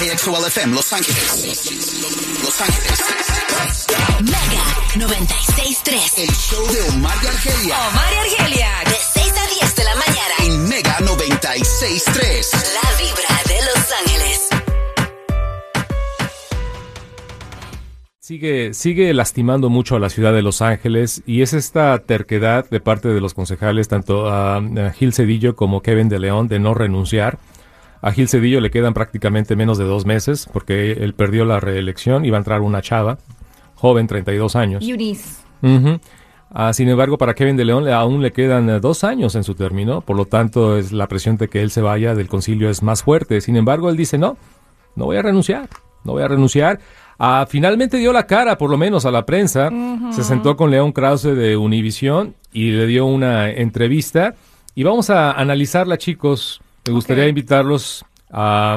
KXOL FM Los Ángeles. Los Ángeles. Mega 96.3. El show de Omar y Argelia Omar y Argelia. De 6 a 10 de la mañana. en Mega 96.3. La vibra de Los Ángeles. Sigue, sigue lastimando mucho a la ciudad de Los Ángeles y es esta terquedad de parte de los concejales, tanto a, a Gil Cedillo como Kevin de León, de no renunciar. A Gil Cedillo le quedan prácticamente menos de dos meses porque él perdió la reelección y va a entrar una chava, joven, 32 años. Eunice. Ujú. Ah, sin embargo, para Kevin de León le- aún le quedan eh, dos años en su término, por lo tanto es la presión de que él se vaya del concilio es más fuerte. Sin embargo, él dice no, no voy a renunciar, no voy a renunciar. Ah, finalmente dio la cara, por lo menos a la prensa. Se sentó con León Krause de Univisión y le dio una entrevista. Y vamos a analizarla, chicos. Me gustaría invitarlos a...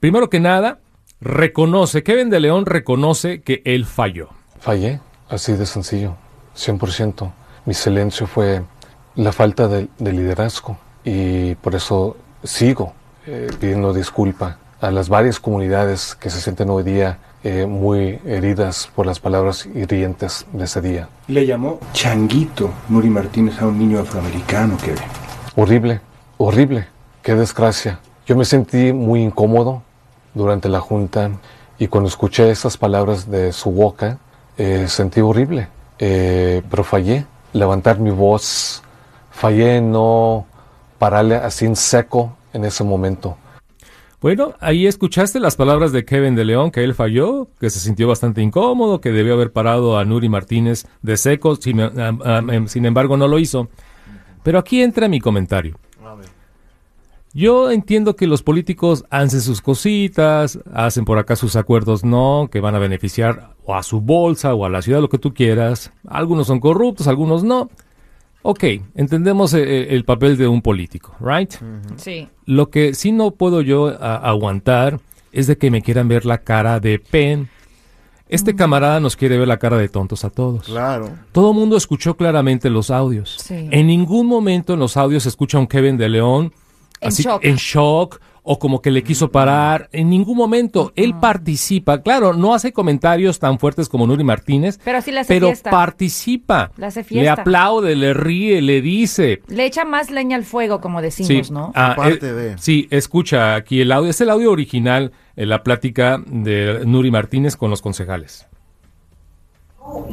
Primero que nada, reconoce, Kevin de León reconoce que él falló. Fallé, así de sencillo, 100%. Mi silencio fue la falta de, de liderazgo y por eso sigo eh, pidiendo disculpa a las varias comunidades que se sienten hoy día eh, muy heridas por las palabras hirientes de ese día. Le llamó changuito Nuri Martínez a un niño afroamericano que Horrible, horrible, qué desgracia. Yo me sentí muy incómodo durante la junta y cuando escuché esas palabras de su boca, eh, sentí horrible, Eh, pero fallé. Levantar mi voz, fallé en no pararle así en seco en ese momento. Bueno, ahí escuchaste las palabras de Kevin de León, que él falló, que se sintió bastante incómodo, que debió haber parado a Nuri Martínez de seco, sin, sin embargo no lo hizo. Pero aquí entra mi comentario. Yo entiendo que los políticos hacen sus cositas, hacen por acá sus acuerdos, no, que van a beneficiar o a su bolsa o a la ciudad, lo que tú quieras. Algunos son corruptos, algunos no. Ok, entendemos eh, el papel de un político, ¿right? Sí. Lo que sí no puedo yo a- aguantar es de que me quieran ver la cara de pen. Este camarada nos quiere ver la cara de tontos a todos. Claro. Todo el mundo escuchó claramente los audios. Sí. En ningún momento en los audios se escucha un Kevin de León así, shock. en shock o como que le quiso parar. En ningún momento. Él participa. Claro, no hace comentarios tan fuertes como Nuri Martínez, Pero sí le hace pero fiesta. participa. Le hace Le fiesta. aplaude, le ríe, le dice. Le echa más leña al fuego, como decimos, ¿no? Ah, eh, de. sí, escucha aquí el audio. Es el audio original, en la plática de Nuri Martínez con los concejales. Oh.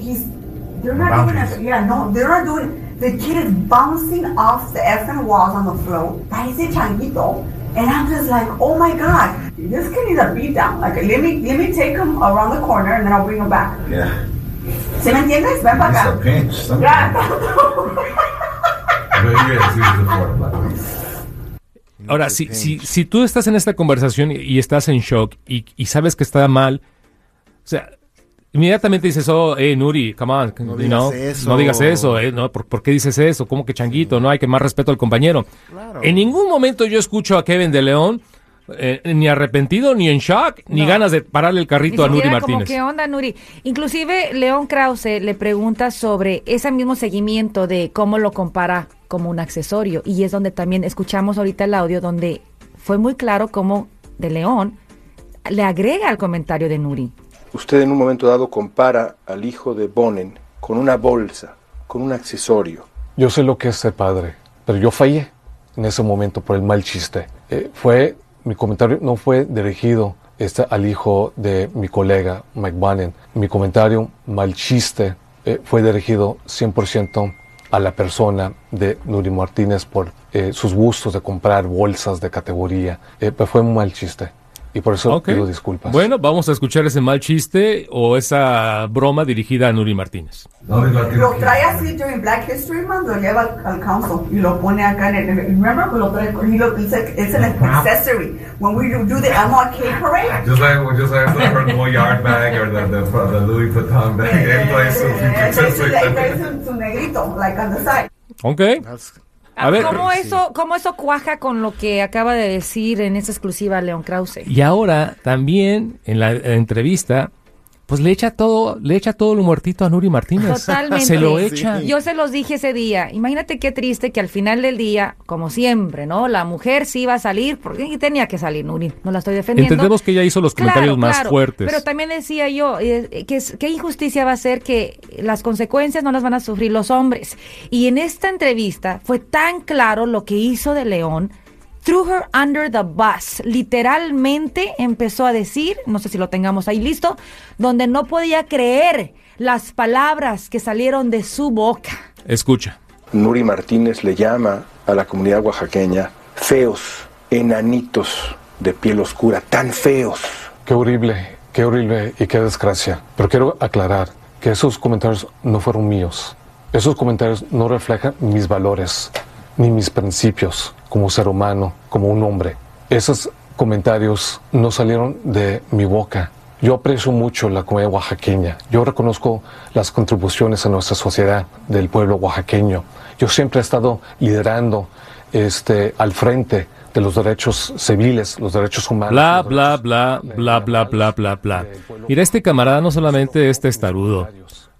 They're not doing it. Yeah, no, they're not doing. The kid is bouncing off the effing walls on the floor. Parece changuito, and I'm just like, oh my god, this kid needs a beat down. Like, let me let me take him around the corner, and then I'll bring him back. Yeah. ¿Se me entiendes? Ven para It's a acá. pinch. Something. Way. Ahora, si, si, si tú estás en esta conversación y, y estás en shock y, y sabes que está mal, o sea, inmediatamente dices, oh, eh, Nuri, come on, No you digas know, eso. no digas eso, eh, no, ¿por, por qué dices eso? ¿Cómo que changuito? No hay que más respeto al compañero. Claro. En ningún momento yo escucho a Kevin de León eh, ni arrepentido, ni en shock, ni ganas de pararle el carrito a Nuri siquiera como, Martínez. ¿qué onda, Nuri? Inclusive, León Krause le pregunta sobre ese mismo seguimiento de cómo lo compara como un accesorio. Y es donde también escuchamos ahorita el audio donde fue muy claro cómo de León le agrega al comentario de Nuri. Usted en un momento dado compara al hijo de Bonen con una bolsa, con un accesorio. Yo sé lo que es ser padre, pero yo fallé en ese momento por el mal chiste. Eh, fue, mi comentario no fue dirigido este, al hijo de mi colega Mike Bannon. Mi comentario mal chiste eh, fue dirigido 100% a la persona de Nuri Martínez por eh, sus gustos de comprar bolsas de categoría. Eh, pero fue un mal chiste. Y por eso Ok. pido disculpas. Bueno, vamos a escuchar ese mal chiste o esa broma dirigida a Nuri Martínez. Lo trae así during Black History Month, lo lleva al, al council y lo pone acá en el. Remember, lo trae, y lo dice, it's an accessory. When we do, do the MLK parade, Just like, just like the her Goyard bag or the, the, the Louis Vuitton bag, they play some eh, trae su, pictures ahí like trae that. su, su negrito, like on the side. Ok. A ver, ¿Cómo, eso, ¿Cómo eso cuaja con lo que acaba de decir en esa exclusiva León Krause? y ahora también en la, en la entrevista, pues le echa todo, le echa todo lo muertito a Nuri Martínez. Totalmente. Se lo echa. Yo se los dije ese día. Imagínate qué triste que al final del día, como siempre, ¿no? La mujer sí iba a salir, porque tenía que salir, Nuri. No la estoy defendiendo. Entendemos que ella hizo los comentarios Claro, más claro, fuertes. Pero también decía yo eh, que qué injusticia va a ser que las consecuencias no las van a sufrir los hombres. Y en esta entrevista fue tan claro lo que hizo de León. Threw her under the bus. Literalmente empezó a decir, no sé si lo tengamos ahí listo, donde no podía creer las palabras que salieron de su boca. Escucha. Nuri Martínez le llama a la comunidad oaxaqueña feos, enanitos de piel oscura, tan feos. Qué horrible, qué horrible y qué desgracia. Pero quiero aclarar que esos comentarios no fueron míos. Esos comentarios no reflejan mis valores ni mis principios como ser humano, como un hombre. Esos comentarios no salieron de mi boca. Yo aprecio mucho la comunidad oaxaqueña. Yo reconozco las contribuciones a nuestra sociedad del pueblo oaxaqueño. Yo siempre he estado liderando este, al frente de los derechos civiles, los derechos humanos. Bla, bla, bla, bla, bla, bla, bla, bla. Mira, este camarada no solamente es testarudo,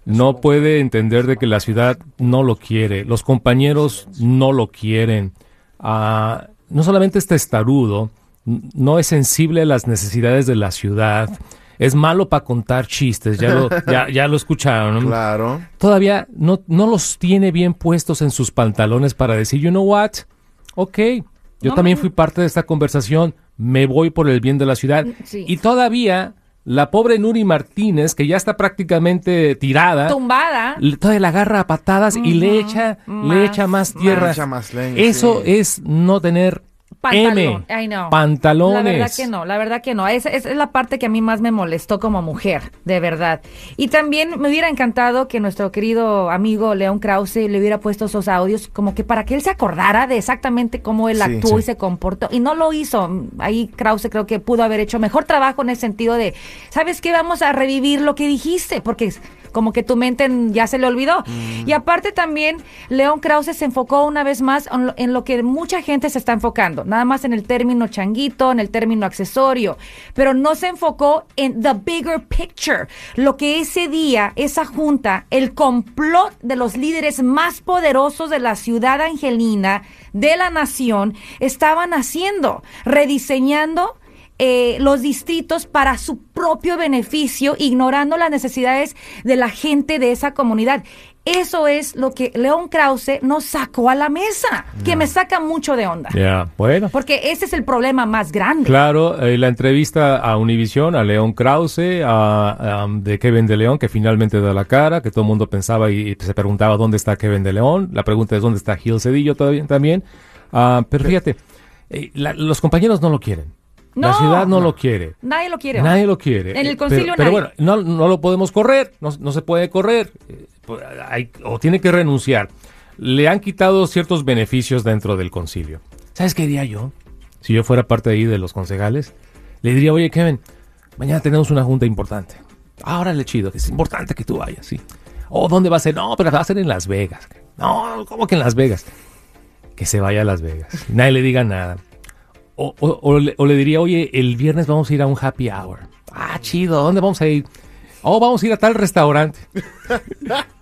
no puede entender de que la ciudad no lo quiere, los compañeros no lo quieren. Ah, no solamente es testarudo, no es sensible a las necesidades de la ciudad, es malo para contar chistes, ya lo, ya, ya lo escucharon. Claro. Todavía no, no los tiene bien puestos en sus pantalones para decir, you know what, ok, yo No también fui parte de esta conversación, me voy por el bien de la ciudad. Sí. Y todavía la pobre Nuri Martínez, que ya está prácticamente tirada, Tumbada. le- todavía la agarra a patadas y le echa, le Más, echa más tierra. Le echa más leña, Eso sí. es no tener Pantalón. M, Ay, no. pantalones. La verdad que no, la verdad que no. Esa, esa es la parte que a mí más me molestó como mujer, de verdad. Y también me hubiera encantado que nuestro querido amigo León Krause le hubiera puesto esos audios como que para que él se acordara de exactamente cómo él Sí, actuó sí. y se comportó. Y no lo hizo. Ahí Krause creo que pudo haber hecho mejor trabajo en el sentido de, ¿sabes qué? Vamos a revivir lo que dijiste, porque es como que tu mente ya se le olvidó. Y aparte también, León Krause se enfocó una vez más en lo, en lo que mucha gente se está enfocando, nada más en el término changuito, en el término accesorio, pero no se enfocó en the bigger picture, lo que ese día, esa junta, el complot de los líderes más poderosos de la ciudad angelina, de la nación, estaban haciendo, rediseñando eh, los distritos para su propio beneficio, ignorando las necesidades de la gente de esa comunidad. Eso es lo que León Krause nos sacó a la mesa, que me saca mucho de onda. Ya, bueno. Porque ese es el problema más grande. Claro, eh, la entrevista a Univisión, a León Krause, a, a, de Kevin de León, que finalmente da la cara, que todo el mundo pensaba y, y se preguntaba dónde está Kevin de León. La pregunta es dónde está Gil Cedillo todavía también. Ah, pero fíjate, eh, la- los compañeros no lo quieren. La No. ciudad no, lo quiere. Nadie lo quiere. Nadie lo quiere. En el Eh, concilio Pero, pero nadie. bueno, no, no lo podemos correr, no, no se puede correr. eh, pues, hay- o tiene que renunciar. Le han quitado ciertos beneficios dentro del concilio. ¿Sabes qué diría yo? Si yo fuera parte ahí de los concejales, le diría, oye, Kevin, mañana tenemos una junta importante. Ahora le chido, que es importante que tú vayas, sí. ¿O dónde va a ser? No, pero va a ser en Las Vegas. No, ¿cómo que en Las Vegas? Que se vaya a Las Vegas. Nadie le diga nada. O, o- o le, o le diría, oye, el viernes vamos a ir a un happy hour. Ah, chido, ¿a ¿dónde vamos a ir? Oh, vamos a ir a tal restaurante.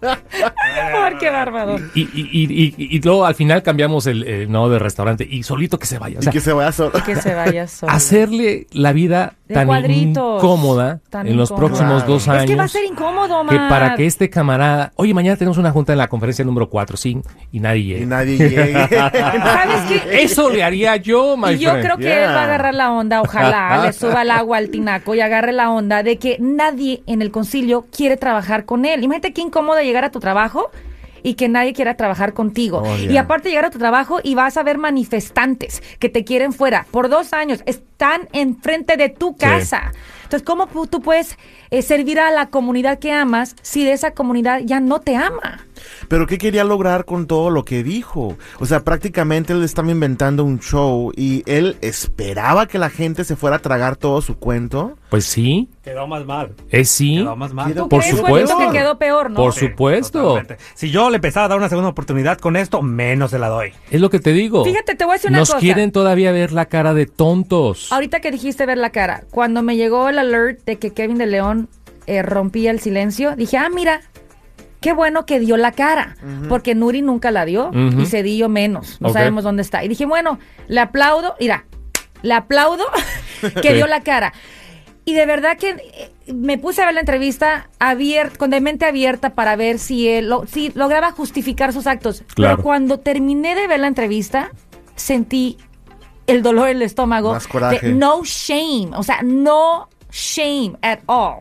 Por qué bárbaro. Y, y, y, y- y luego al final cambiamos el eh, no de restaurante y solito que se vaya. O sea, y que se vaya solo. Que se vaya solo. hacerle la vida De tan incómoda Tan en los próximos dos años. Es que va a ser incómodo, que para que este camarada, oye, mañana tenemos una junta en la conferencia número 4, sí, y nadie llega. Y nadie llegue. ¿Sabes qué? Eso le haría yo, my Y yo friend. creo que Yeah. él va a agarrar la onda, ojalá le suba el agua al tinaco y agarre la onda de que nadie en el concilio quiere trabajar con él. Imagínate qué incómodo llegar a tu trabajo y que nadie quiera trabajar contigo. Oh, yeah. Y aparte llegar a tu trabajo y vas a ver manifestantes que te quieren fuera por dos años. Es- están enfrente de tu casa. Entonces, ¿cómo tú puedes eh, servir a la comunidad que amas si de esa comunidad ya no te ama? Pero ¿qué quería lograr con todo lo que dijo? O sea, prácticamente él estaba inventando un show y él esperaba que la gente se fuera a tragar todo su cuento. Pues sí, Quedó más mal. es sí. Quedó más mal. ¿Tú Por crees, supuesto. Que quedó peor, no? Por Sí, supuesto. totalmente. Si yo le empezaba a dar una segunda oportunidad con esto, menos se la doy. Es lo que te digo. Fíjate, te voy a decir una Nos cosa. quieren todavía ver la cara de tontos. Ahorita que dijiste ver la cara, cuando me llegó el alert de que Kevin de León eh, rompía el silencio, dije, ah, mira, qué bueno que dio la cara, porque Nuri nunca la dio Ujú. y Cedillo menos, no sabemos dónde está. Y dije, bueno, le aplaudo, mira, le aplaudo que dio la cara. Y de verdad que eh, me puse a ver la entrevista abier- con de mente abierta para ver si él lo- si lograba justificar sus actos. Claro. Pero cuando terminé de ver la entrevista, sentí el dolor en el estómago. Más coraje. de no shame, o sea, no shame at all.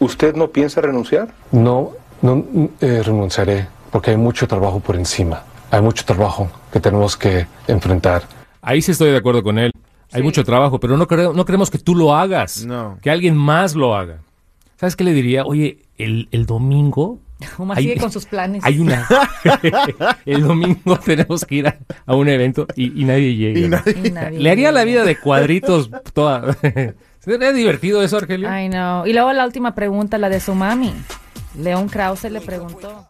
¿Usted no piensa renunciar? No, no eh, renunciaré porque hay mucho trabajo por encima. Hay mucho trabajo que tenemos que enfrentar. Ahí sí estoy de acuerdo con él. Hay mucho trabajo, pero no, creo, no queremos que tú lo hagas. No. Que alguien más lo haga. ¿Sabes qué le diría? Oye, el, el domingo... Omar hay- sigue con sus planes. Hay una... el domingo tenemos que ir a, a un evento y, y nadie llega. Y nadie- Y nadie Le haría la vida de cuadritos toda... ¿Sería divertido eso, Argelio? Ay, no. Y luego la última pregunta, la de su mami. León Krause le preguntó.